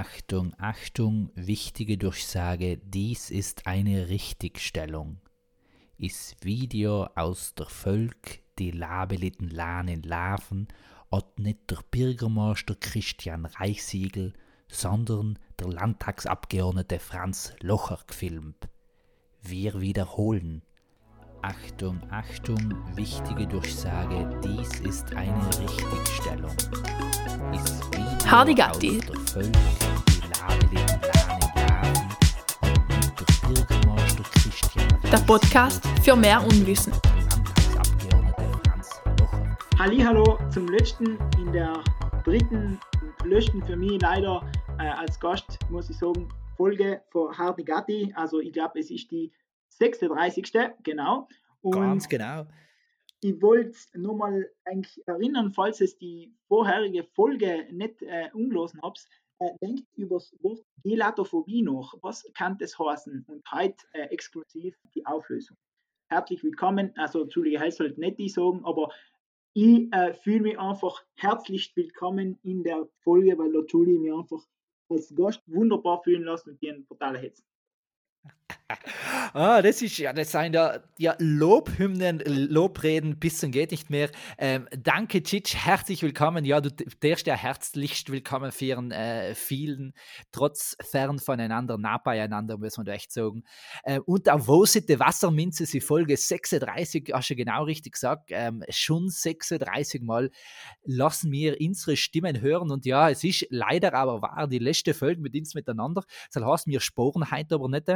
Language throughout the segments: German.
Achtung, Achtung, wichtige Durchsage, dies ist eine Richtigstellung. Ist Video aus der Völk, die labeliten Lahnen Laven, od nicht der Bürgermeister Christian Reichsiegel, sondern der Landtagsabgeordnete Franz Locher gefilmt. Wir wiederholen. Achtung, Achtung, wichtige Durchsage, dies ist eine Richtigstellung. Ist Hardy Gatti. der Podcast für mehr Unwissen. Hallo zum letzten in der dritten und letzten für mich leider äh, als Gast, muss ich sagen, Folge von Hardy Gatti. Also ich glaube, es ist die 36. Genau. Und Ganz genau. ich wollte nochmal eigentlich erinnern, falls es die vorherige Folge nicht äh, umgelosen habt, äh, denkt über das Wort Gelatophobie nach. Was kann das heißen? Und heute äh, exklusiv die Auflösung. Herzlich willkommen, also Entschuldige, ich sollte nicht die sagen, aber ich äh, fühle mich einfach herzlich willkommen in der Folge, weil der Julie mich einfach als Gast wunderbar fühlen lassen und die einen total hetzen. Ah, das ist ja, das sind ja, ja Lobhymnen, Lobreden, bisschen geht nicht mehr. Ähm, danke, Cic, herzlich willkommen. Ja, du darfst ja herzlichst willkommen führen, äh, vielen, trotz fern voneinander, nah beieinander, muss man da echt sagen. Äh, und auch wo sind die Wasserminze, sie Folge 36, hast du genau richtig gesagt, ähm, schon 36 Mal lassen wir unsere Stimmen hören und ja, es ist leider aber wahr, die letzte Folge mit uns miteinander, das heißt, wir sporen heute aber nicht.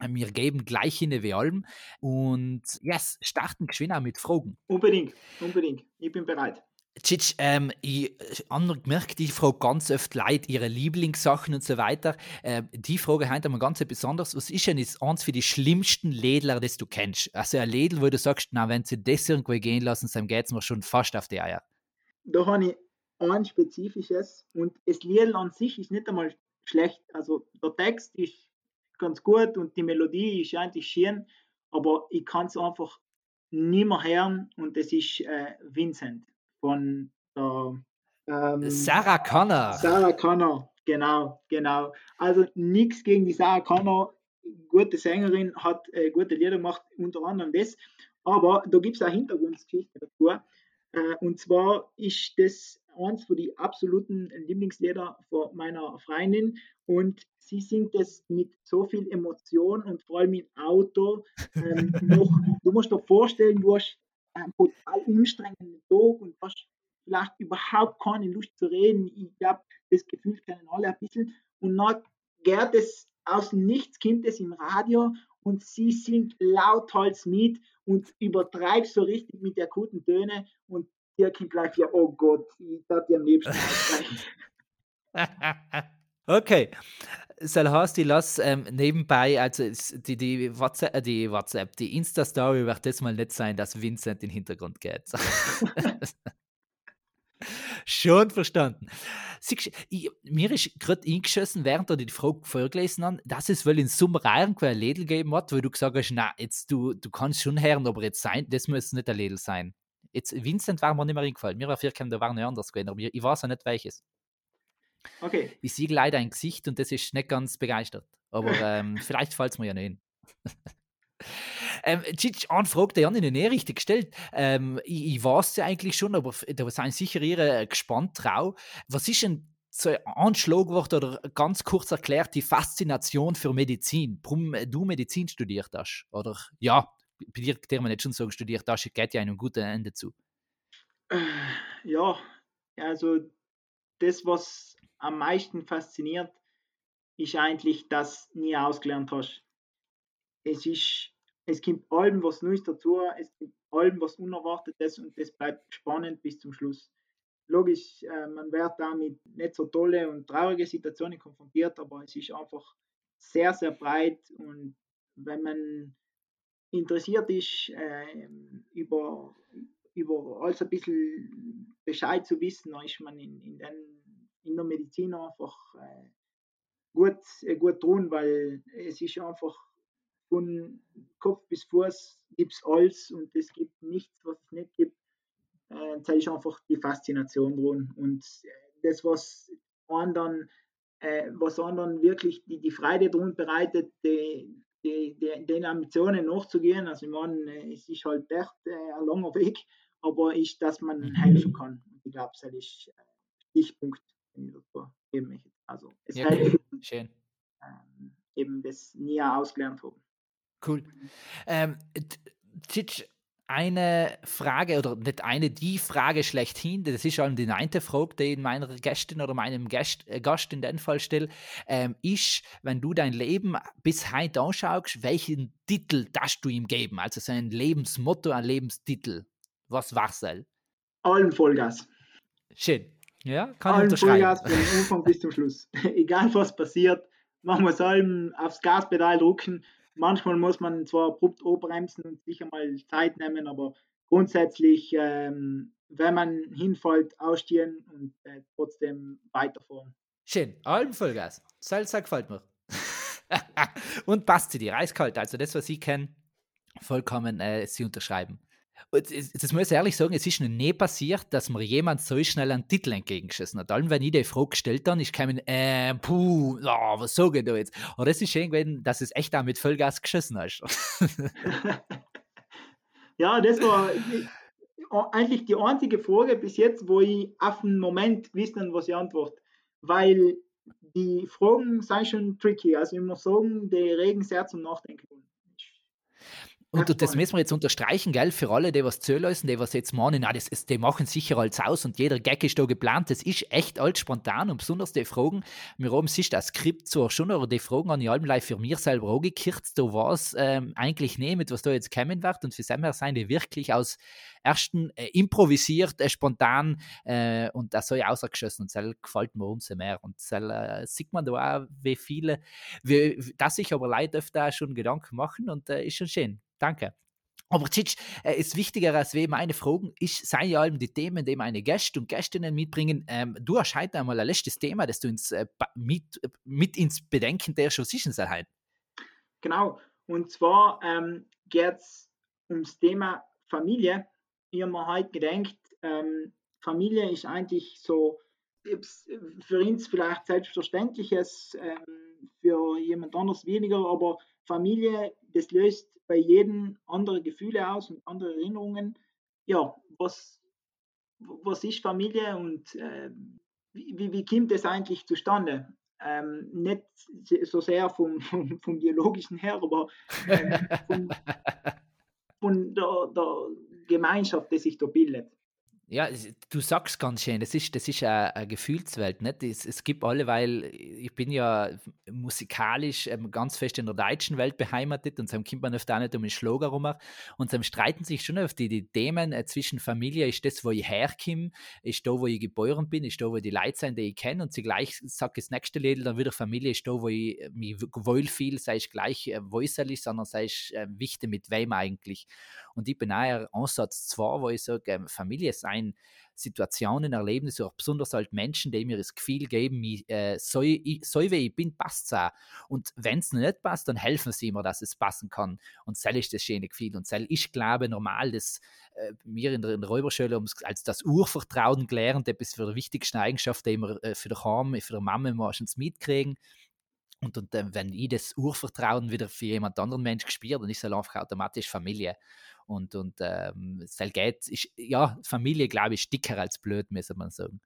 Wir geben gleich in wie allem und yes, starten geschwind auch mit Fragen. Unbedingt, unbedingt. Ich bin bereit. Tschitsch, ähm, ich habe gemerkt, ich frage ganz oft Leute ihre Lieblingssachen und so weiter. Ähm, die Frage heute mal ganz besonders. Was ist denn jetzt eins für die schlimmsten Lädler, das du kennst? Also ein Lädel, wo du sagst, na, wenn sie das irgendwo gehen lassen, dann geht es mir schon fast auf die Eier. Da habe ich ein spezifisches und das Lied an sich ist nicht einmal schlecht. Also der Text ist ganz gut und die Melodie ist eigentlich schön, aber ich kann es einfach nicht mehr hören und das ist äh, Vincent von der ähm, Sarah Connor. Sarah Connor, genau, genau. Also nichts gegen die Sarah Connor, gute Sängerin, hat äh, gute Lieder gemacht, unter anderem das, aber da gibt es auch Hintergrundgeschichte dazu. Äh, und zwar ist das eins von die absoluten Lieblingslieder von meiner Freundin und sie singt es mit so viel Emotion und vor allem im Auto ähm, noch, du musst dir vorstellen, du hast einen total anstrengenden Tag und hast vielleicht überhaupt keine Lust zu reden. Ich glaube, das Gefühl kennen alle ein bisschen. Und dann geht es aus dem Nichts, kommt es im Radio und sie singt lauthals mit und übertreibt so richtig mit der guten Töne und der kommt gleich ja, oh Gott, ich darf dir am liebsten. Okay. Soll heißt, ich lasse ähm, nebenbei, also die, die, WhatsApp, äh, die WhatsApp, die Insta-Story wird das mal nicht sein, dass Vincent in den Hintergrund geht. Schon verstanden. Siehst, ich, mir ist gerade eingeschossen, während du die Frage vorgelesen hast, dass es wohl in Sommer irgendwo ein Lädel geben hat, wo du gesagt hast, na, jetzt du, du kannst schon hören, aber jetzt sein, das muss nicht ein Lädel sein. Jetzt, Vincent war mir nicht mehr eingefallen. Mir war vielleicht, da war noch anders gewesen, aber ich, ich weiß auch nicht welches. Okay, Ich sehe leider ein Gesicht und das ist nicht ganz begeistert. Aber ähm, vielleicht fällt es mir ja nicht hin. Ähm, Cic, eine Frage, die habe ich nicht richtig gestellt. Ähm, ich, ich weiß ja eigentlich schon, aber da sind sicher Ihre gespannt drauf. Was ist denn so ein Schlagwort oder ganz kurz erklärt die Faszination für Medizin? Warum du Medizin studiert hast? Oder ja, bei dir kann man nicht schon sagen, studiert hast, geht ja einem guten Ende zu. Äh, ja, also das, was am meisten fasziniert, ist eigentlich, dass du nie ausgelernt hast. Es ist, es gibt allem was Neues dazu, es gibt allem was Unerwartetes und das bleibt spannend bis zum Schluss. Logisch, äh, man wird da mit nicht so tolle und traurige Situationen konfrontiert, aber es ist einfach sehr, sehr breit und wenn man interessiert ist, äh, über, über alles ein bisschen Bescheid zu wissen, dann ist man in, in, den, in der Medizin einfach äh, gut, äh, gut tun, weil es ist einfach von Kopf bis Fuß gibt es alles und es gibt nichts, was es nicht gibt. Äh, das ist einfach die Faszination drin. Und das, was dann äh, was anderen wirklich die, die Freude darunter bereitet, die, die, die, den Ambitionen nachzugehen. Also ich meine, äh, es ist halt echt äh, ein langer Weg, aber ist, dass man mhm. helfen kann. Ich glaube, das ist ein Stichpunkt, den ich dazu geben möchte. Also es ja, hilft, schön. Ähm, eben das nie ausgelernt haben. Cool. Ähm, Titsch, eine Frage oder nicht eine, die Frage schlechthin, das ist schon die neunte Frage, die ich meiner Gästin oder meinem Gast, äh, Gast in dem Fall stelle, ähm, ist, wenn du dein Leben bis heute anschaust, welchen Titel darfst du ihm geben? Also sein Lebensmotto, ein Lebenstitel. Was war es? Allen Vollgas. Schön. Ja, kann Allen Vollgas von Anfang bis zum Schluss. Egal was passiert, man muss allem aufs Gaspedal drücken Manchmal muss man zwar abrupt bremsen und sicher mal Zeit nehmen, aber grundsätzlich, ähm, wenn man hinfällt, ausstehen und äh, trotzdem weiterfahren. Schön, allem Vollgas. Salsa gefällt mir. und passt sie dir, eiskalt. Also das, was ich kenne, vollkommen äh, sie unterschreiben das muss ich ehrlich sagen, es ist noch nie passiert, dass mir jemand so schnell einen Titel entgegengeschossen hat. Allem, wenn ich die Frage gestellt habe, ich kam äh, puh, oh, was sage ich da jetzt? Aber das ist schön gewesen, dass es echt auch mit Vollgas geschossen hast. ja, das war eigentlich die einzige Frage bis jetzt, wo ich auf den Moment wissen, was ich antworte. Weil die Fragen sind schon tricky. Also ich muss sagen, die regen sehr zum Nachdenken. Und das müssen wir jetzt unterstreichen, gell, für alle, die was zulassen, die was jetzt meinen, na, das ist, die machen sicher alles aus und jeder Gag ist da geplant. Das ist echt alles spontan und besonders die Fragen, wir haben sich das Skript zwar schon, aber die Fragen an die allem live für mir selber auch gekürzt, da war es ähm, eigentlich nicht mit, was da jetzt kommen wird und für Sammer seien die wirklich aus ersten äh, improvisiert, äh, spontan äh, und das soll ja ausgeschossen und das gefällt mir umso mehr und das äh, sieht man da auch, wie viele, wie, dass sich aber Leute öfter schon Gedanken machen und äh, ist schon schön. Danke. Aber Tschitsch, äh, ist wichtiger als wie meine Fragen, ist, sei ja allem die Themen, die meine Gäste und Gästinnen mitbringen. Ähm, du hast heute einmal ein letztes Thema, das du uns äh, mit, mit ins Bedenken der schon sicher sein Genau, und zwar ähm, geht es ums Thema Familie. Mir heute gedacht, ähm, Familie ist eigentlich so für uns vielleicht Selbstverständliches, ähm, für jemand anderes weniger, aber Familie, das löst bei jedem andere Gefühle aus und andere Erinnerungen. Ja, was, was ist Familie und äh, wie, wie kommt das eigentlich zustande? Ähm, nicht so sehr vom, vom, vom biologischen her, aber ähm, von, von der, der Gemeinschaft, die sich da bildet. Ja, du sagst ganz schön, das ist, das ist eine, eine Gefühlswelt. Nicht? Es, es gibt alle, weil ich bin ja musikalisch ähm, ganz fest in der deutschen Welt beheimatet und dann kommt man oft auch nicht um den Schlager rum. Und dann streiten sich schon auf die, die Themen äh, zwischen Familie, ist das, wo ich herkomme, ist da, wo ich geboren bin, ist da, wo die Leute sind, die ich kenne und sie gleich sagt das nächste Lied, dann wieder Familie ist da, wo ich mich wohlfühle, sei es gleich äh, äußerlich, sondern sei es äh, wichtig mit wem eigentlich. Und ich bin eher Ansatz zwar, wo ich sage, ähm, Familie sein, Situationen, Erlebnisse, auch besonders halt Menschen, die mir das Gefühl geben, ich, äh, so, ich, so wie ich bin, passt es auch. Und wenn es nicht passt, dann helfen sie mir, dass es passen kann. Und das ist das schöne Gefühl. Und ich glaube normal, dass äh, wir in der, in der Räuberschule als das Urvertrauen gelernt, etwas für die wichtigsten Eigenschaften, die wir äh, für die Heim, für die Mama meistens mitkriegen. Und, und äh, wenn ich das Urvertrauen wieder für jemand anderen Menschen spüre, dann ist es einfach automatisch Familie. Und, und ähm, es geht, ist, ja, Familie, glaube ich, dicker als blöd, müsste man sagen.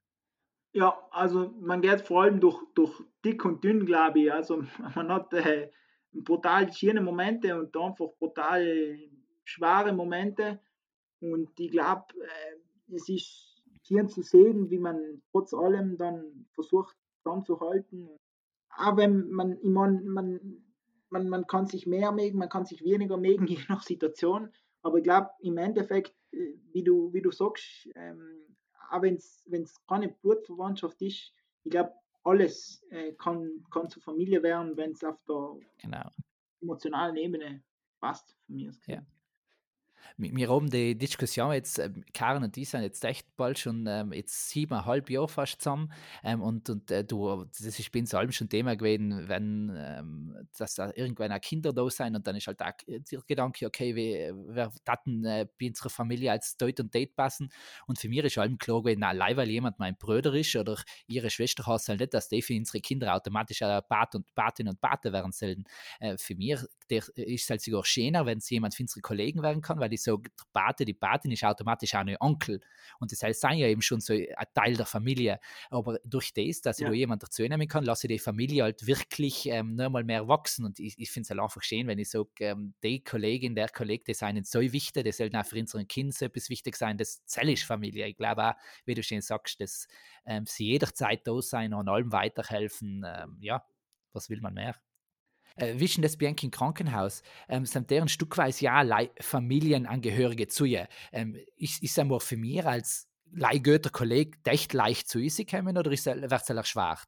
Ja, also man geht vor allem durch, durch dick und dünn, glaube ich. Also man hat äh, brutal schöne Momente und einfach brutal schwere Momente. Und ich glaube, äh, es ist schön zu sehen, wie man trotz allem dann versucht, dann zu halten. Aber wenn man, ich mein, man, man, man kann sich mehr mögen, man kann sich weniger mögen, je nach Situation. Aber ich glaube, im Endeffekt, äh, wie du, wie du sagst, ähm, auch wenn es keine Blutverwandtschaft ist, ich glaube, alles äh, kann, kann zur Familie werden, wenn es auf der genau. emotionalen Ebene passt, von mir Ja. Wir haben die Diskussion jetzt, ähm, Karen und ich sind jetzt echt bald schon ähm, jetzt siebeneinhalb Jahre fast zusammen. Ähm, und und äh, du, das ist bei uns allem schon Thema gewesen, wenn dass da irgendwann auch Kinder da sein und dann ist halt auch der Gedanke, okay, wie, wer daten äh, bei unserer Familie als Date und Date passen. Und für mich ist allem klar gewesen, allein weil jemand mein Bruder ist oder ihre Schwester heißt halt nicht, dass die für unsere Kinder automatisch auch Pat und Patin und Pate werden sollen. Äh, für mich der, ist es halt sogar schöner, wenn es jemand für unsere Kollegen werden kann, weil ich so, der Pate, die Patin ist automatisch auch ein Onkel. Und das heißt, sind ja eben schon so ein Teil der Familie. Aber durch das, dass ich ja. da jemanden dazu nehmen kann, lasse ich die Familie halt wirklich ähm, mal mehr wachsen. Und ich, ich finde es halt einfach schön, wenn ich sage, ähm, die Kollegin, der Kollege, die sind so wichtig, das sollten auch für unseren Kind so etwas wichtig sein, das zähle ich Familie. Ich glaube auch, wie du schon sagst, dass ähm, sie jederzeit da sein und allem weiterhelfen. Ähm, ja, was will man mehr? äh, wischen das Bianchi im Krankenhaus, ähm, sind deren stückweise ja Familienangehörige zu ihr. Ähm, ist, ist einmal für mich als Leihgötter Kollege echt leicht zu uns kommen oder ist es auch schwer?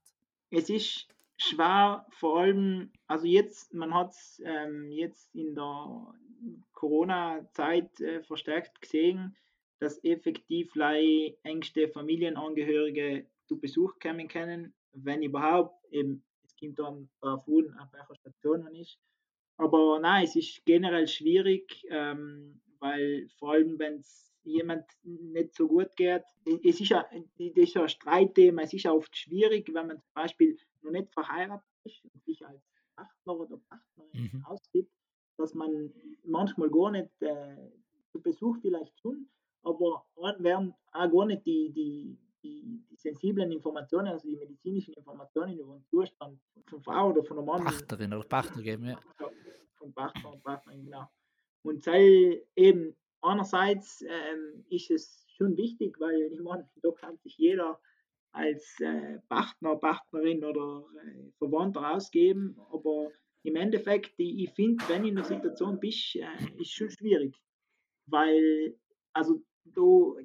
Es ist schwer, vor allem, also jetzt, man hat es ähm, jetzt in der Corona-Zeit äh, verstärkt gesehen, dass effektiv engste Familienangehörige zu Besuch kommen können, wenn überhaupt, eben kommt dann darauf an, auf welcher Station man ist. Aber nein, es ist generell schwierig, ähm, weil vor allem, wenn es jemand nicht so gut geht, es ist ja, das ist ja ein Streitthema, es ist ja oft schwierig, wenn man zum Beispiel noch nicht verheiratet ist und sich als Partner oder Partnerin mhm. ausgibt, dass man manchmal gar nicht äh, zu Besuch vielleicht tun, aber werden auch gar nicht die, die, die, die, sensiblen Informationen, also die medizinischen Informationen über den Zustand von Frau oder von einem Mann. Partnerin oder Partner geben, ja. Von Partner und Partnerin, genau. Und sei eben einerseits ähm, ist es schon wichtig, weil ich meine, da kann sich jeder als äh, Partner, Partnerin oder äh, Verwandter ausgeben, aber im Endeffekt, ich, ich finde, wenn du in der Situation bist, äh, ist schon schwierig, weil also du,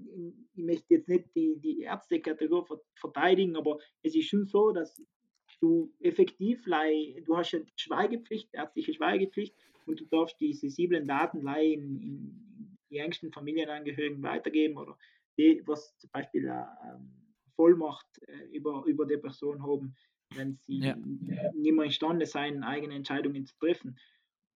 ich möchte jetzt nicht die, die Ärztekategorie verteidigen, aber es ist schon so, dass du effektiv, du hast ja Schweigepflicht, ärztliche Schweigepflicht und du darfst die sensiblen Daten in, in die engsten Familienangehörigen weitergeben oder die, was zum Beispiel eine Vollmacht äh, über, über die Person haben, wenn sie ja. nicht mehr imstande sein, eigene Entscheidungen zu treffen.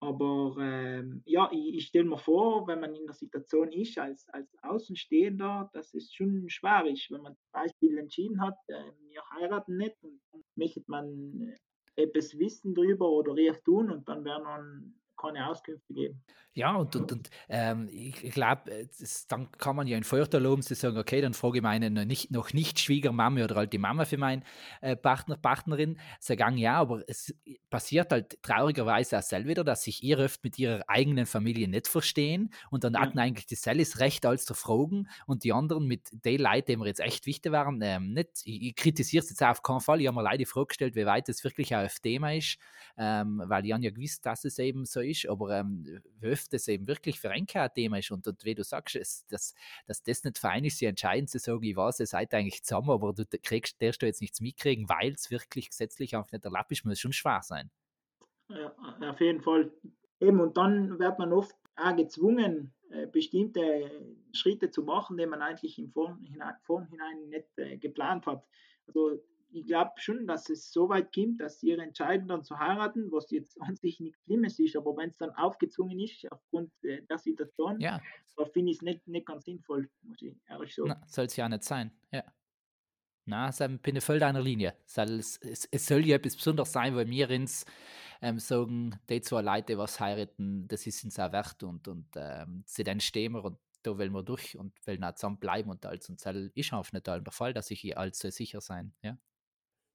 Aber ähm, ja, ich, ich stelle mir vor, wenn man in der Situation ist, als, als Außenstehender, dass es schon schwer ist, wenn man zum Beispiel entschieden hat, äh, wir heiraten nicht und dann möchte man etwas wissen darüber oder eher tun und dann werden man keine Auskünfte geben. Ja, und, und, und ähm, ich, ich glaube, äh, dann kann man ja ein Vorteil loben, zu sagen, okay, dann frage ich meine nicht, noch nicht Schwiegermama oder halt die Mama für meinen äh, Partner, Partnerin. Sagen ja, aber es passiert halt traurigerweise auch selber wieder, dass sich ihr oft mit ihrer eigenen Familie nicht verstehen und dann ja. hatten eigentlich die Selles Recht als zu fragen und die anderen mit den Leuten, die mir jetzt echt wichtig waren, ähm, nicht. Ich, ich kritisiere es jetzt auf keinen Fall. Ich habe mir leider die Frage gestellt, wie weit es wirklich auch auf Thema ist, ähm, weil ich ja gewusst, dass es eben so ist, aber ähm, oft es eben wirklich für ein Thema ist und, und wie du sagst, es, dass, dass das nicht fein ist, sie entscheiden zu sagen, ich weiß, ihr seid eigentlich zusammen, aber du kriegst, darfst du jetzt nichts mitkriegen, weil es wirklich gesetzlich auch nicht erlaubt ist, muss schon schwer sein. Ja, auf jeden Fall. Eben, und dann wird man oft auch gezwungen, äh, bestimmte Schritte zu machen, die man eigentlich im Vorhinein, Vorhinein nicht äh, geplant hat. Also ich glaube schon, dass es so weit kommt, dass sie entscheiden, dann zu heiraten, was jetzt an sich nichts Schlimmes ist, aber wenn es dann aufgezwungen ist, aufgrund der Situation, ja. da finde ich es nicht, nicht ganz sinnvoll, muss ich ehrlich sagen. Soll es ja nicht sein, ja. Na, ich bin voll deiner Linie. Es, es, es, soll ja etwas Besonderes sein, weil wir uns ähm, sagen, die zwei Leute, was heiraten, das ist uns auch wert und, und ähm, sie dann stehen wir und da wollen wir durch und wollen auch zusammen bleiben und alles. Und das ist auch nicht der Fall, dass ich hier allzu sicher sein. Ja.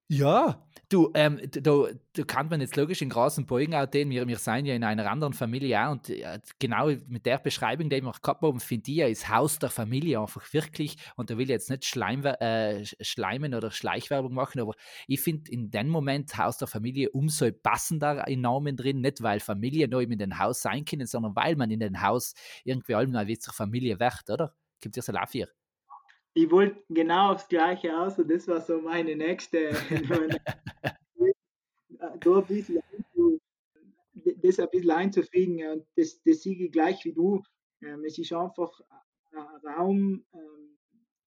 Ja, du, ähm, du, du kann man jetzt logisch in großen Beugen auch den, wir, wir sind ja in einer anderen Familie auch und äh, genau mit der Beschreibung, die wir gehabt haben, finde ich ja, ist Haus der Familie einfach wirklich, und da will ich jetzt nicht Schleim, äh, Schleimen oder Schleichwerbung machen, aber ich finde in dem Moment Haus der Familie umso passender in Namen drin, nicht weil Familie neu in den Haus sein können, sondern weil man in den Haus irgendwie allem wie zur Familie wird, oder? Gibt es ja so Lafier ich wollte genau aufs Gleiche aus und das war so meine nächste. da ein bisschen das ein bisschen einzufügen und das, das sehe ich gleich wie du. Ähm, es ist einfach ein Raum, ähm,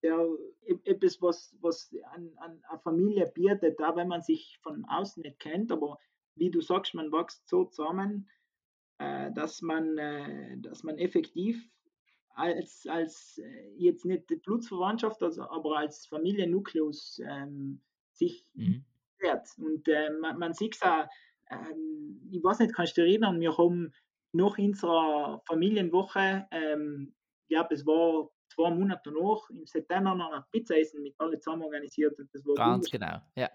der e-, etwas, was, was an, an eine Familie bietet, auch wenn man sich von außen nicht kennt, aber wie du sagst, man wächst so zusammen, äh, dass, man, äh, dass man effektiv als, als äh, jetzt nicht die Blutsverwandtschaft, also, aber als Familiennukleus ähm, sich mhm. wehrt. Und äh, man, man sieht es auch, ähm, ich weiß nicht, kannst du dich erinnern, wir haben nach unserer Familienwoche, ähm, ich glaube, es war zwei Monate noch, im September noch ein Pizzaessen mit alle zusammen organisiert. Und das war Ganz genau, ja.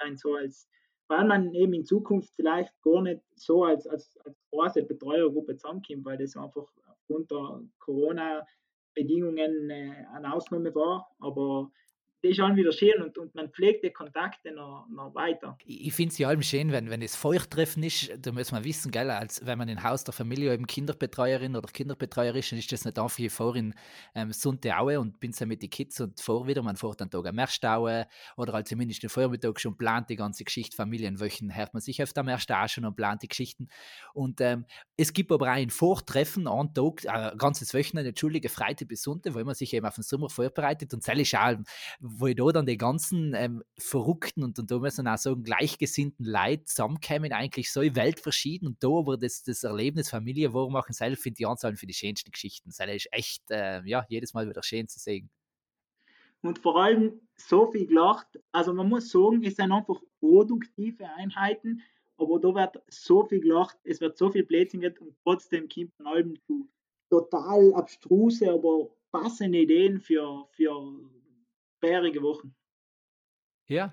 Sein, so als, weil man eben in Zukunft vielleicht gar nicht so als, als, als große Betreuergruppe zusammenkommt, weil das einfach der Corona-Bedingungen äh, eine Ausnahme war. Aber das ist schon wieder schön und, und man pflegt die Kontakte noch, noch weiter. Ich, finde es ja allem schön, wenn, wenn es Feuchttreffen ist, da muss man wissen, gell, als wenn man im Haus der Familie eben Kinderbetreuerin oder Kinderbetreuer ist, dann ist das nicht einfach wie vor in ähm, Sunteaue und bin so mit den Kids und vor wieder, man fährt dann Tag am Merstaue oder halt zumindest den Vormittag schon plant die ganze Geschichte, Familienwöchen, hört man sich öfter am Merstaue schon und plant die Geschichten. Und ähm, es gibt aber auch ein Vortreffen an Tag, äh, ganzes Wochenende, entschuldige, Freitag bis Sonntag, wo man sich eben auf den Sommer vorbereitet und das auch wo ich da dann die ganzen ähm, verrückten und, und da müssen auch sagen, gleichgesinnten Leute zusammenkommen, eigentlich so weltverschieden und da aber das, das Erlebnis Familie wahr machen, selber finde ich Anzahlen für die schönsten Geschichten. Das ist echt, äh, ja, jedes Mal wieder schön zu sehen. Und vor allem so viel gelacht, also man muss sagen, es sind einfach produktive Einheiten, aber da wird so viel gelacht, es wird so viel Blödsinn und trotzdem kommt man allem zu total abstruse, aber passende Ideen für, für bärige Wochen. Ja.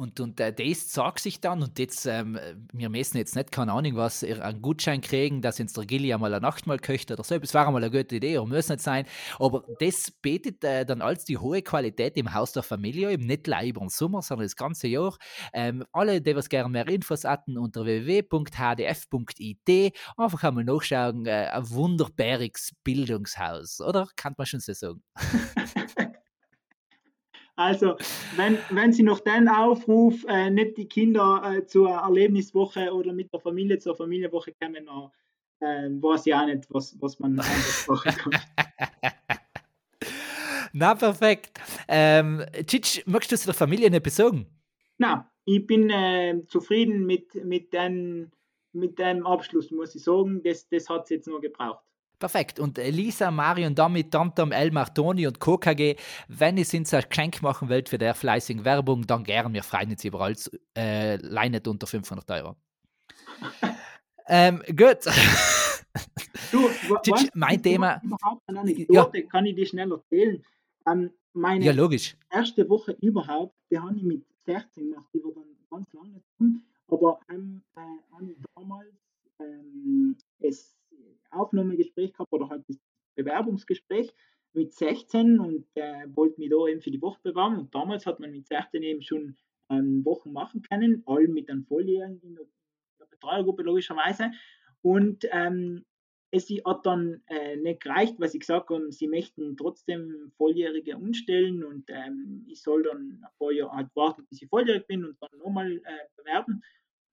Und, und äh, das sagt sich dann, und jetzt, ähm, wir müssen jetzt nicht, keine Ahnung, was, einen Gutschein kriegen, dass uns der Gilly einmal eine Nacht mal köcht oder so. Das wäre einmal eine gute Idee, oder muss nicht sein. Aber das betet äh, dann als die hohe Qualität im Haus der Familie, eben nicht nur über den Sommer, sondern das ganze Jahr. Ähm, alle, die was gerne mehr Infos hatten, unter www.hdf.it einfach einmal nachschauen. Äh, ein wunderbares Bildungshaus, oder? Kann man schon so sagen. Also, wenn, wenn Sie noch den Aufruf äh, nicht die Kinder äh, zur Erlebniswoche oder mit der Familie zur Familienwoche kommen, dann äh, weiß ich auch nicht, was, was man anders machen kann. Na, perfekt. Ähm, Cic, möchtest du zu der Familie nicht besorgen? Na, ich bin äh, zufrieden mit, mit, den, mit dem Abschluss, muss ich sagen. Das, das hat es jetzt nur gebraucht. Perfekt. Und Lisa, Mario und damit Tantam, Elmar, Toni und KKG, wenn ihr uns ein Geschenk machen wollt für der fleißigen Werbung, dann gern. Wir freuen uns überall. Äh, leinet unter 500 Euro. ähm, gut. Du, mein Thema. Überhaupt eine Anekdote ja. kann ich dir schnell erzählen. Ähm, meine ja, logisch. erste Woche überhaupt, die habe ich mit 16 gemacht, die war dann ganz lange tun, aber ähm, äh, damals ähm, es Aufnahmegespräch gehabt oder halt das Bewerbungsgespräch mit 16 und äh, wollte mich da eben für die Woche bewerben. Und damals hat man mit 16 eben schon ähm, Wochen machen können, allem mit einem Volljährigen in der Betreuergruppe logischerweise. Und ähm, es hat dann äh, nicht gereicht, weil sie gesagt haben, sie möchten trotzdem Volljährige umstellen und ähm, ich soll dann ein paar Jahre halt warten, bis ich volljährig bin und dann nochmal äh, bewerben.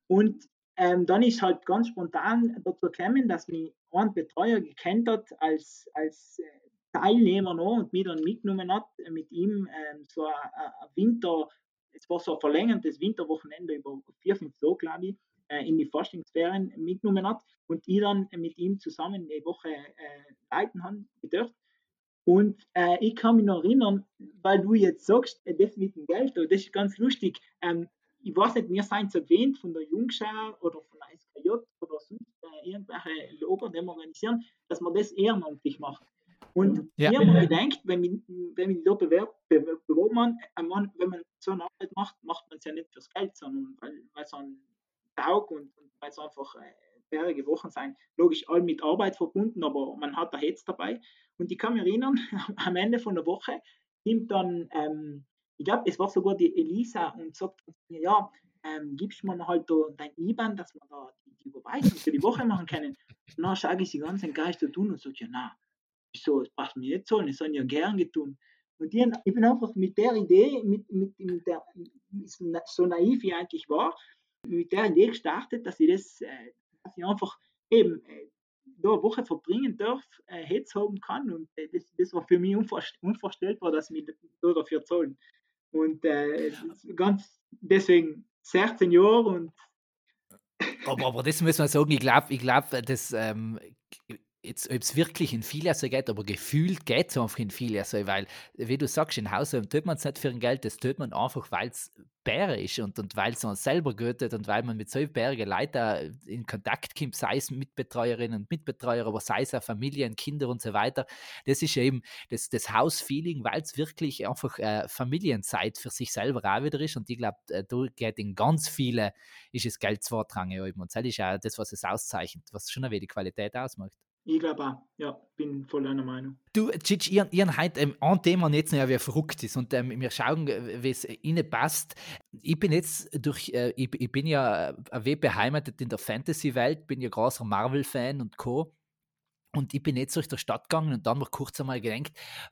Und ähm, dann ist halt ganz spontan dazu gekommen, dass mich ein Betreuer gekannt hat als, als äh, Teilnehmer noch und mich dann mitgenommen hat, äh, mit ihm ähm, so ein, ein Winter, es war so ein verlängertes Winterwochenende über vier, fünf Tage, glaube ich, äh, in die Forschungsferien mitgenommen hat und ich dann mit ihm zusammen die Woche äh, leiten habe. Und äh, ich kann mich noch erinnern, weil du jetzt sagst, äh, das mit dem Geld, das ist ganz lustig. Ähm, ich weiß nicht, wir sind so gewöhnt von der Jungschau oder von der SKJ oder sonst äh, irgendwelche Logo, die wir organisieren, dass man das ehrenamtlich macht. Und ja. ich habe mir gedacht, wenn wir, wenn da haben, wenn man so eine Arbeit macht, macht man es ja nicht fürs Geld, sondern weil, weil es ein Taug und, und weil es einfach äh, mehrere Wochen sein. Logisch, all mit Arbeit verbunden, aber man hat da jetzt dabei. Und ich kann mich erinnern, am Ende von der Woche nimmt dann ähm, ich glaube, es war sogar die Elisa und sagt mir, ja, ähm, gibst mir halt da dein IBAN, dass wir da die, Überweisung für die Woche machen können. Und dann sage ich sie ganz entgeistert tun und sage, ja, na, wieso, das du mir nicht zahlen, das soll ich ja gern getan. Und die, ich bin einfach mit der Idee, mit, mit, mit der, so naiv wie ich eigentlich war, mit der Idee gestartet, dass ich das, äh, dass ich einfach eben, äh, da eine Woche verbringen darf, äh, Hetz haben kann. Und äh, das, das war für mich unvorstellbar, dass wir da dafür zahlen. Und äh, ganz deswegen 16 Jahre und aber, aber das muss man sagen, ich glaube, ich glaub, das ähm, jetzt, ob es wirklich in viel so geht, aber gefühlt geht es einfach in viel so, weil, wie du sagst, in Hause tut man es nicht für ein Geld, das tut man einfach, weil es Bär ist und, und weil es uns selber göttet und weil man mit so bärigen Leuten in Kontakt kommt, sei es Mitbetreuerinnen und Mitbetreuer, aber sei es auch Familien, Kinder und so weiter. Das ist eben das, das Hausfeeling, weil es wirklich einfach äh, Familienzeit für sich selber auch wieder ist und ich glaube, äh, da geht in ganz viele, ist es Geld zweitrangig eben und das ist ja das, was es auszeichnet, was schon ein wenig Qualität ausmacht. Ich glaube auch, ja, bin voll einer Meinung. Du, Cic, ihr, ihr habt ähm, ein Thema jetzt noch, wie verrückt ist und ähm, wir schauen, äh, wie es Ihnen passt. Ich bin jetzt durch, äh, ich, ich, bin ja äh, beheimatet in der Fantasy-Welt, bin ja großer Marvel-Fan und Co. Und ich bin jetzt durch die Stadt gegangen und dann noch kurz einmal gedacht,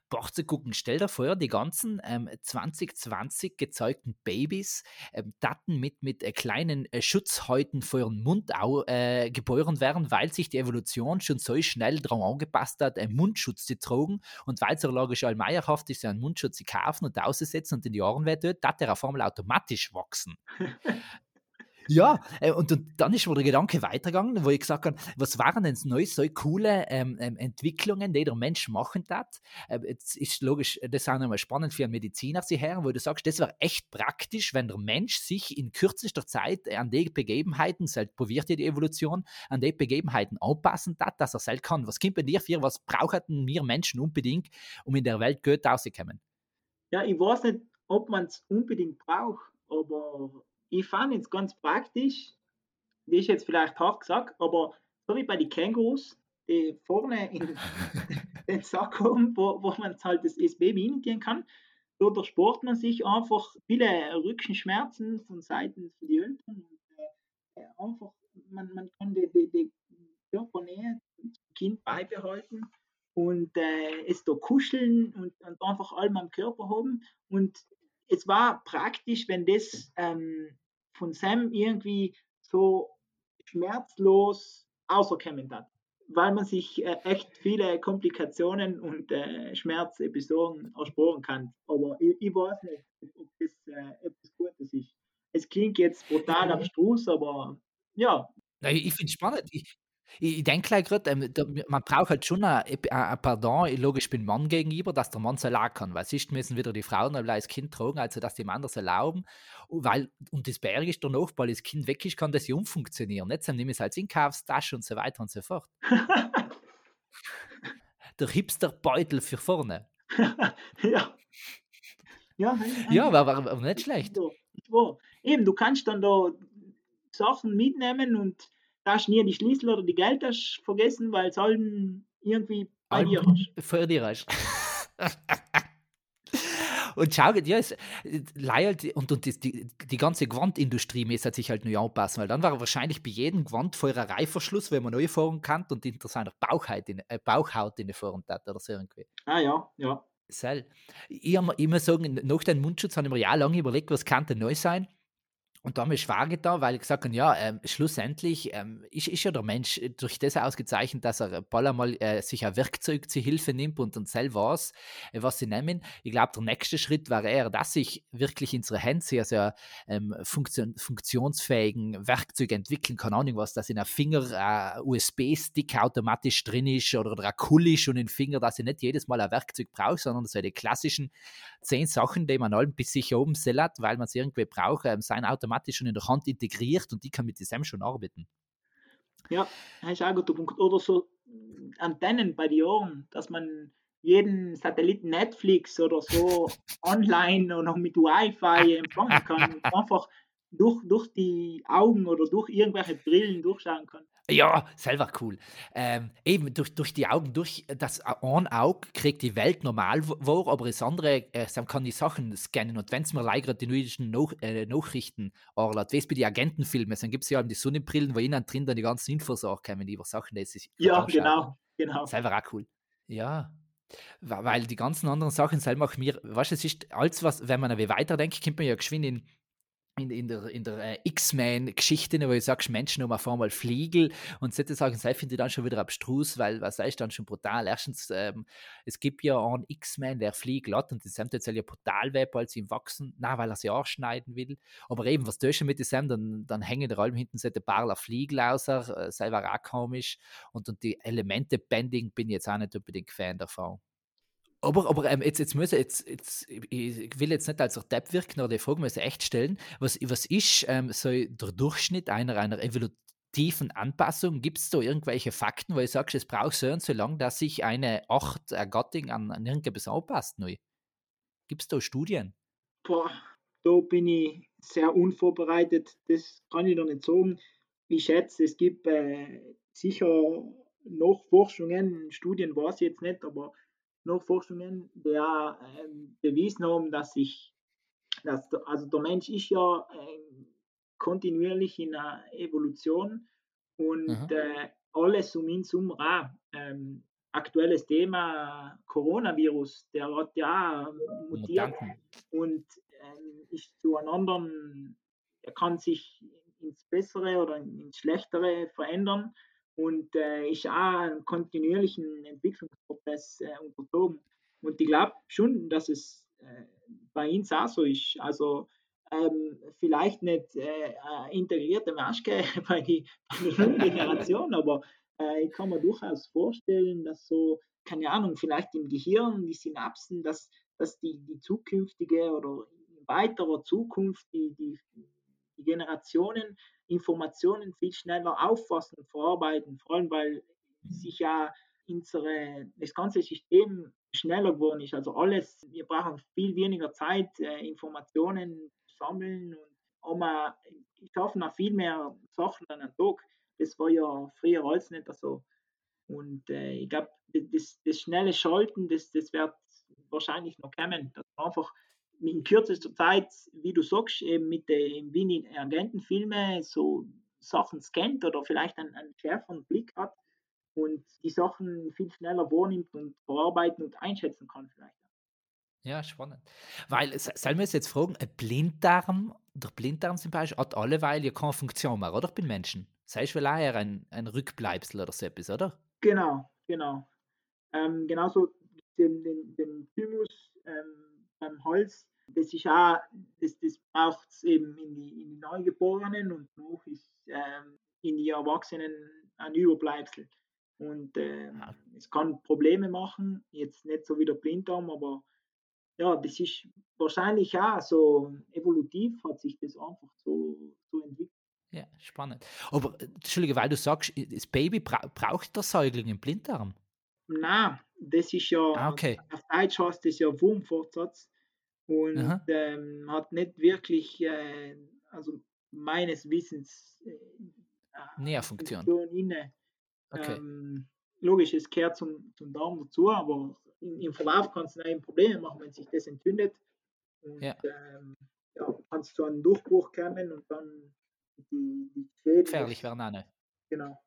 boah, zu gucken, stell dir vor, die ganzen ähm, 2020 gezeugten Babys, ähm, Daten mit, mit äh, kleinen äh, Schutzhäuten vor ihren Mund äh, geboren werden, weil sich die Evolution schon so schnell daran angepasst hat, einen Mundschutz zu tragen und weil es ja logisch allmeierhaft ist, einen Mundschutz zu kaufen und auszusetzen und in die Ohren wird, dass der auf einmal automatisch wachsen. Ja, äh, und, und, dann ist mir der Gedanke weitergegangen, wo ich gesagt habe, was waren denn neu so coole ähm, ähm, Entwicklungen, die der Mensch machen hat? Äh, jetzt ist logisch, das ist auch nochmal spannend für einen Mediziner zu hören, wo du sagst, das wäre echt praktisch, wenn der Mensch sich in kürzester Zeit an die Begebenheiten, selbst probiert die Evolution, an die Begebenheiten anpassen hat, dass er selbst kann. Was kommt bei dir für, was brauchen wir Menschen unbedingt, um in der Welt gut rauszukommen? Ja, ich weiß nicht, ob man es unbedingt braucht, aber ich fand es ganz praktisch, wie ich jetzt vielleicht hart gesagt, aber so wie bei den Kängurus, die vorne in den Sack haben, wo, wo man halt das, Baby hingehen kann, so durchsport man sich einfach viele Rückenschmerzen von Seiten von den Eltern und äh, äh, einfach, man, man kann die, die, die Körpernähe zum Kind beibehalten und äh, es da kuscheln und, und einfach allem am Körper haben. Und es war praktisch, wenn das ähm, von Sam irgendwie so schmerzlos außerkommen hat, weil man sich äh, echt viele Komplikationen und äh, Schmerzepisoden ersparen kann. Aber ich, ich weiß nicht, ob das äh, etwas Gutes ist. Es klingt jetzt brutal abstrus, aber ja. Ich finde es spannend. Ich, ich, ich denke gleich gerade, ähm, man braucht halt schon ein, ein Pardon, logisch bin Mann gegenüber, dass der Mann so lachen kann, weil sonst müssen wieder die Frauen als Kind tragen, also dass die Männer so erlauben. Weil, und das Berg ist danach, weil das Kind weg ist, kann das ja umfunktionieren. Dann nehme ich es als Inkaufstasche und so weiter und so fort. der Hipster-Beutel für vorne. ja. Ja, ja war, war, war nicht schlecht. Ja, Eben, du kannst dann da Sachen mitnehmen und darfst nie die Schlüssel oder die Geldtasche vergessen, weil es allen irgendwie bei dir hast. Vor dir hast. und schau, ja, es, leiert, und, und die, die, die ganze Gewandindustrie muss sich halt neu anpassen, weil dann war wahrscheinlich bei jedem Gewand vorher Reifverschluss, wenn man neue Formen kann und interessant Bauchhaut in, äh, Bauchhaut in der Form hat oder so irgendwie. Ah ja, ja. Sel. Ich habe immer sagen, nach dem Mundschutz habe ich mir ja lange überlegt, was könnte neu sein. Und da haben wir schwer getan, weil ich gesagt habe, ja, ähm, schlussendlich ähm, ist, ist ja der Mensch durch das ausgezeichnet, dass er ein paar Mal äh, sich ein Werkzeug zur Hilfe nimmt und dann selber was, äh, was sie nehmen. Ich glaube, der nächste Schritt wäre eher, dass sich wirklich unsere Hände sehr, sehr ähm, funktion funktionsfähigen Werkzeug entwickeln kann. Ahnung was, dass in einem Finger ein USB-Stick automatisch drin ist oder, oder ein Kull ist und in den Finger, dass ich nicht jedes Mal ein Werkzeug brauche, sondern so die klassischen zehn Sachen, die man allem bis sich oben sellert, weil man es irgendwie braucht, ähm, sein automatisch schon in der Hand integriert und die kann mit diesem schon arbeiten. Ja, das ist auch ein guter Punkt. Oder so Antennen bei den Ohren, dass man jeden Satelliten Netflix oder so online oder mit Wi-Fi empfangen kann. Einfach durch, durch die Augen oder durch irgendwelche Brillen durchschauen kann. Ja, selber cool. Ähm, eben durch, durch die Augen, durch das ein Auge kriegt die Welt normal vor, aber das andere äh, kann die Sachen scannen. Und wenn es mir leider die neuen Nach äh, Nachrichten anlässt, wie es bei den Agentenfilmen, dann gibt es ja eben die Sonnenbrillen, wo innen drin dann die ganzen Infos auch kommen über Sachen, die sich Ja, genau, genau. Selber auch cool. Ja. Weil die ganzen anderen Sachen selber machen mir, weißt du, es ist alles, was, wenn man weiterdenkt, kommt man ja geschwind in in, in der, in der äh, X-Men-Geschichte, wo du sagst, Menschen um auf einmal Fliegel und solche Sachen, das finde ich dann schon wieder abstrus, weil was ist dann schon brutal. Erstens, ähm, es gibt ja einen X-Men, der fliegt glatt und die Sam soll ja brutal werden, als sie ihm wachsen, na, weil er sie auch schneiden will. Aber eben, was tust du mit dem Sam, dann, dann hängen der allem hinten so paar Fliegel aus, äh, selber auch komisch und, und die Elemente-Bending bin ich jetzt auch nicht unbedingt Fan davon. Aber, aber ähm, jetzt, jetzt müssen jetzt, jetzt, ich will jetzt nicht als Depp wirken, oder die Frage muss ich echt stellen. Was, was ist ähm, so der Durchschnitt einer, einer evolutiven Anpassung? Gibt es da irgendwelche Fakten, wo ich sage, es braucht so und so lange, dass sich eine Art Gattung an, an irgendetwas anpasst? Gibt es da Studien? Boah, da bin ich sehr unvorbereitet. Das kann ich noch nicht sagen. Ich schätze, es gibt äh, sicher noch Forschungen, Studien weiß ich jetzt nicht, aber noch Forschungen, die ähm, bewiesen haben, dass sich, dass, also der Mensch ist ja äh, kontinuierlich in einer Evolution und äh, alles um ihn herum auch. Ähm, aktuelles Thema Coronavirus, der hat ja mutiert und ähm, ist zu einem anderen, er kann sich ins Bessere oder ins Schlechtere verändern und äh, ist auch einen kontinuierlichen Entwicklungsprozess äh, unterzogen. Und ich glaube schon, dass es äh, bei uns auch so ist. Also ähm, vielleicht nicht äh, integrierte Maske bei, der Generation, aber äh, ich kann mir durchaus vorstellen, dass so, keine Ahnung, vielleicht im Gehirn, die Synapsen, dass, dass die, die zukünftige oder in weiterer Zukunft die, die, die Generationen Informationen viel schneller auffassen verarbeiten, vor allem weil sich ja unsere, das ganze System schneller geworden ist. Also alles, wir brauchen viel weniger Zeit, äh, Informationen sammeln und aber schaffen auch viel mehr Sachen an einem Tag. Das war ja früher alles nicht so. Und äh, ich glaube, das, das, schnelle Schalten, das, das wird wahrscheinlich noch kommen. Dass man einfach in kürzester Zeit, wie du sagst, eben mit den Wien Agentenfilmen so Sachen scannt oder vielleicht einen, einen schärferen Blick hat und die Sachen viel schneller wahrnimmt und verarbeiten und einschätzen kann vielleicht. Ja, spannend. Weil, sollen wir uns jetzt fragen, ein Blinddarm, der Blinddarm zum Beispiel, hat alleweil ja keine Funktion mehr, oder? Bei Menschen. Sei es vielleicht eher ein, ein Rückbleibsel oder so etwas, oder? Genau, genau. Ähm, genauso den, den, den Thymus ähm, beim Holz. Das ist auch, das, das braucht es eben in die, in die Neugeborenen und noch ist ähm, in die Erwachsenen ein Überbleibsel. Und äh, ja. es kann Probleme machen, jetzt nicht so wie der Blinddarm, aber ja, das ist wahrscheinlich auch so evolutiv hat sich das einfach so, so entwickelt. Ja, spannend. Aber Entschuldige, weil du sagst, das Baby bra braucht der Säugling einen Blinddarm? Nein, das ist ja, ah, okay. auf Deutsch heißt das ja Wurmfortsatz und ähm, hat nicht wirklich, äh, also meines Wissens, äh, Nährfunktion. Inne. Okay. Ähm, logisch, es gehört zum, zum Darm dazu, aber im, im Verlauf kann es eben Probleme machen, wenn sich das entzündet. Und ja. Ähm, ja, kannst zu einem Durchbruch kommen und dann die, die Schäden. Gefährlich werden auch nicht. Genau.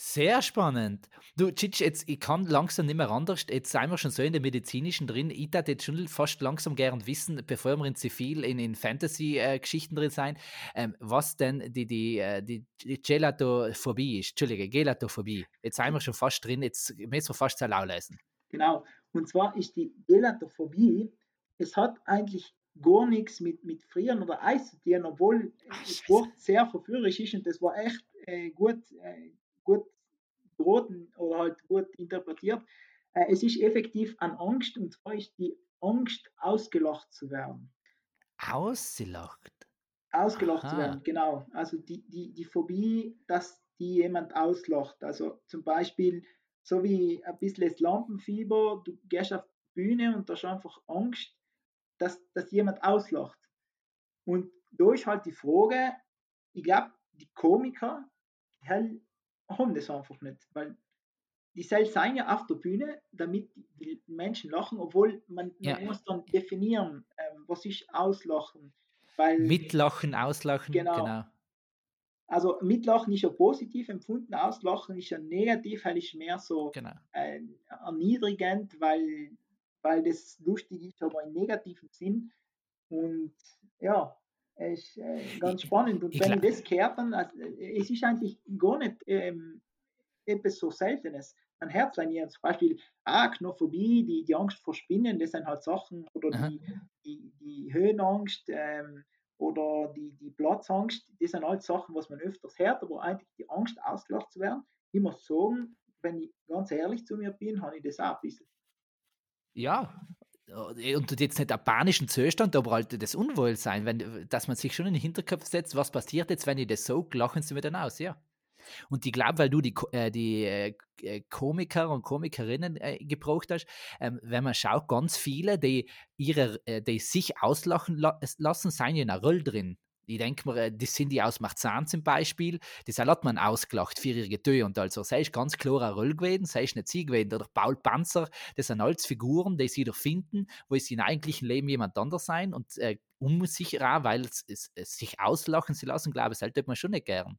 Sehr spannend. Du, Cic, jetzt, ich kann langsam nicht mehr anders. Jetzt sind wir schon so in der medizinischen drin. Ich würde jetzt schon fast langsam gern wissen, bevor wir in Zivil, in, in Fantasy-Geschichten drin sein, ähm, was denn die, die, äh, die, die Gelatophobie ist. Entschuldige, Gelatophobie. Jetzt sind wir schon fast drin. Jetzt müssen wir fast sehr laut lesen. Genau. Und zwar ist die Gelatophobie, es hat eigentlich gar nichts mit, mit Frieren oder Eis zu tun, obwohl Ach, das Wort sehr verführerisch ist und das war echt äh, gut. Äh, gut geraten oder halt gut interpretiert. Äh, es ist effektiv an Angst und zwar ist die Angst, ausgelacht zu werden. Ausgelacht? Ausgelacht Aha. zu werden, genau. Also die, die, die Phobie, dass die jemand auslacht. Also zum Beispiel so wie ein bisschen das Lampenfieber, du gehst auf die Bühne und da ist einfach Angst, dass, dass jemand auslacht. Und da ist halt die Frage, ich glaube, die Komiker, die haben das einfach nicht, weil die selbst sein ja auf der Bühne, damit die Menschen lachen, obwohl man, ja. muss dann definieren, ähm, was ist Auslachen. Weil, Mitlachen, Auslachen, genau. genau. Also Mitlachen ist ja positiv empfunden, Auslachen ist ja negativ, weil ist mehr so genau. äh, erniedrigend, weil, weil das lustig ist, aber im negativen Sinn. Und ja, ist äh, ganz spannend. Und wenn ich das kehrt, dann, also, es ist eigentlich gar nicht ähm, etwas so Seltenes. Ein Herzlinieren, zum Beispiel Arachnophobie, die, die Angst vor Spinnen, das sind halt Sachen, oder die, die, die Höhenangst ähm, oder die, die Platzangst, das sind halt Sachen, was man öfters hört, aber eigentlich die Angst, ausgelacht zu werden. Ich muss sagen, wenn ich ganz ehrlich zu mir bin, habe ich das auch ein bisschen. Ja, äh, und jetzt nicht der panischen Zustand, aber halt das Unwohlsein, wenn, dass man sich schon in den Hinterkopf setzt, was passiert jetzt, wenn ich das so, lachen sie mir dann aus, ja. Und ich glaube, weil du die, äh, die äh, äh, Komiker und Komikerinnen äh, gebraucht hast, ähm, wenn man schaut, ganz viele, die, ihre, äh, die sich auslachen la lassen, sind ja in einer Rolle drin. Ich denke mir, äh, die sind die aus Marzahn zum Beispiel, das hat man ausgelacht für ihre Getue. Und also, sei ich ganz klar eine Rolle gewesen, sei ich nicht sie gewesen. Oder Paul Panzer, das sind alles Figuren, die sie da finden, wo sie in eigentlichen Leben jemand anders sein und äh, auch, weil es, es, es, sich auslachen sie lassen, glaube ich, sollte man schon nicht gern.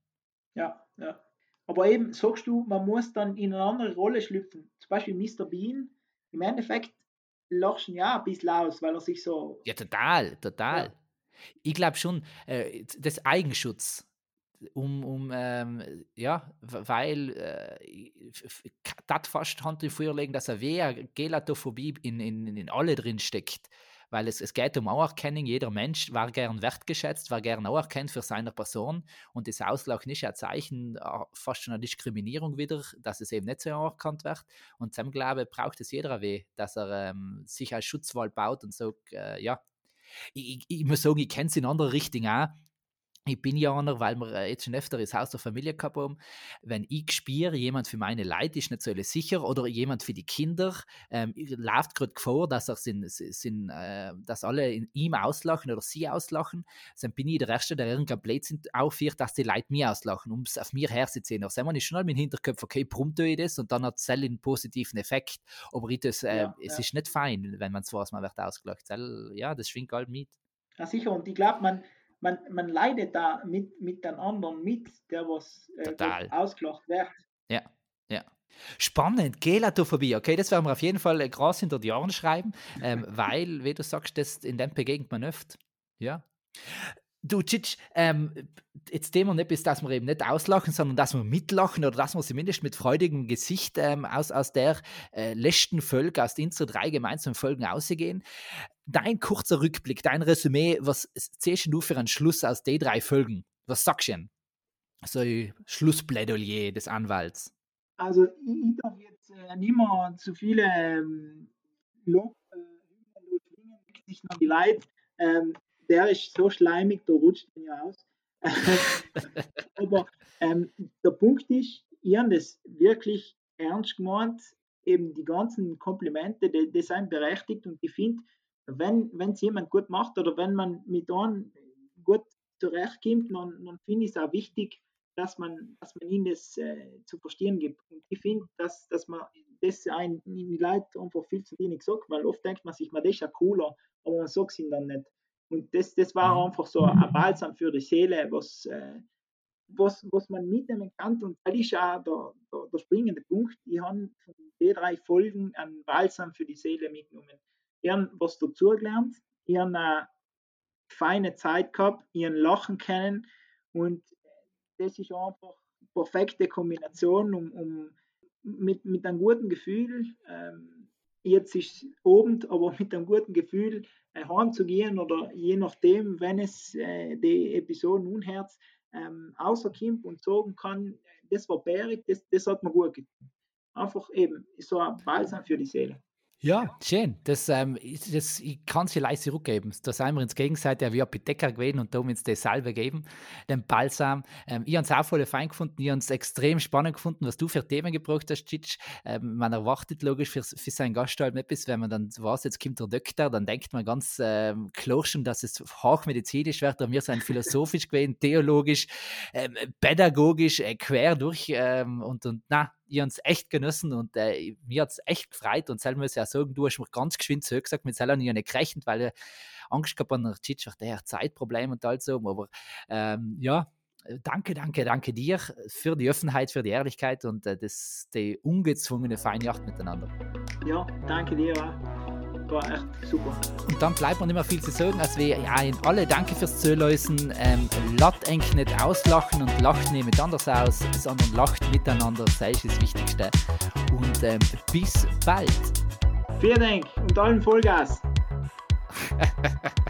Ja, ja. Aber eben, sagst du, man muss dann in eine andere Rolle schlüpfen. Zum Beispiel Mr. Bean. Im Endeffekt lachst du ja ein bisschen aus, weil er sich so. Ja, total, total. Ja. Ich glaube schon, äh, das Eigenschutz, um, um ähm, ja, weil äh, das fast Hand in Feuer legen, dass er wer Gelatophobie in, in, in alle drin steckt weil es, es geht um Anerkennung. Jeder Mensch war gern wertgeschätzt, war gern anerkannt für seine Person und das Auslachen ist ein Zeichen äh, fast schon eine Diskriminierung wieder, dass es eben nicht so anerkannt wird. Und zum Glaube braucht es jeder weh, dass er ähm, sich als Schutzwall baut und so, äh, ja. Ich, ich, muss sagen, ich kenne es in andere Richtungen auch ich bin ja einer, weil wir äh, jetzt schon öfter das Haus der Familie gehabt haben, wenn ich spüre, jemand für meine Leute ist nicht so sicher oder jemand für die Kinder ähm, läuft gerade vor, dass, er sind, sind, äh, dass alle in ihm auslachen oder sie auslachen, dann bin ich der Erste, der irgendein Blödsinn aufführt, dass die Leute mir auslachen, um es auf mir herzuziehen. Also man ist schon mal im Hinterkopf, okay, warum tue ich das? Und dann hat es einen positiven Effekt. Aber ich das, äh, ja, es ja. ist nicht fein, wenn man es weiß, man wird ausgelacht. Ja, das schwingt halt mit. Ja, sicher. Und ich glaube, man man, man leidet da mit, mit den anderen mit, der was äh, ausgelacht wird. Ja, ja. Spannend, Gelatophobie. Okay, das werden wir auf jeden Fall äh, groß hinter die Ohren schreiben, ähm, weil, wie du sagst, das in dem begegnet man oft. Ja. Du, Tschitsch, ähm, jetzt Thema nicht ist, dass wir eben nicht auslachen, sondern dass wir mitlachen oder dass wir zumindest mit freudigem Gesicht ähm, aus, aus der äh, letzten Folge, aus den drei gemeinsamen Folgen ausgehen. Dein kurzer Rückblick, dein Resümee, was zählst du für einen Schluss aus den drei Folgen? Was sagst du denn? So ein Schlussplädoyer des Anwalts. Also, ich, darf jetzt äh, nicht mehr zu viele ähm, Lob äh, sich noch die Leute. Ähm, der ist so schleimig, der rutscht mir ja aus. Aber ähm, der Punkt ist, ich habe das wirklich ernst gemeint, eben die ganzen Komplimente, die, die sind berechtigt und ich finde, wenn es jemand gut macht oder wenn man mit einem gut zurechtkommt, dann, dann finde ich es auch wichtig, dass man, dass man ihnen das äh, zu verstehen gibt. Und ich finde, dass, dass man das ein, in Leute einfach viel zu wenig sagt, weil oft denkt man sich, man das ist ja cooler, aber man sagt es ihnen dann nicht. Und das, das war mhm. einfach so ein Balsam für die Seele, was, äh, was, was man mitnehmen kann. Und das ist ja der, der, der springende Punkt. Ich habe von den drei Folgen einen Balsam für die Seele mitgenommen. Ich habe was dazugelernt, ich habe eine feine Zeit gehabt, ich habe lachen können und das ist einfach eine perfekte Kombination, um, um mit, mit einem guten Gefühl ähm, jetzt ist oben, aber mit einem guten Gefühl äh, heimzugehen oder je nachdem, wenn es äh, die Episoden unherz ähm, außerkommt und sagen kann, das war bärig, das, das hat mir gut getan. Einfach eben so ein Balsam für die Seele. Ja, schön. Das, ähm, das, ich kann es vielleicht zurückgeben. Da sind wir ins Gegenseite wie Apotheker gewesen und da uns das Salbe geben, den Balsam. Ähm, ich habe es auch voll fein gefunden. Ich habe es extrem spannend gefunden, was du für Themen gebraucht hast, Citsch. Ähm, man erwartet logisch für, für seinen Gast halt etwas, wenn man dann weiß, jetzt kommt der Doktor, dann denkt man ganz ähm, klar schon, dass es hochmedizinisch wird. Und wir sind philosophisch gewesen, theologisch, ähm, pädagogisch, äh, quer durch. Ähm, und, und na, ich habe es echt genossen und äh, mir hat es echt gefreut. Und selber muss ich auch sagen, du hast mir ganz geschwind gesagt, mit selber nicht gerechnet, weil ich Angst gehabt habe, der hat Zeitproblem und all so. Aber ähm, ja, danke, danke, danke dir für die Offenheit, für die Ehrlichkeit und äh, das, die ungezwungene Feinjacht miteinander. Ja, danke dir War echt super. Und dann bleibt mir nicht mehr viel zu sagen, als wir ja, in alle danke fürs Zuhören. Ähm, lasst eigentlich nicht auslachen und lacht nicht mit anders aus, sondern lacht miteinander, sei es das Wichtigste. Und ähm, bis bald. Vielen Dank und allen Vollgas.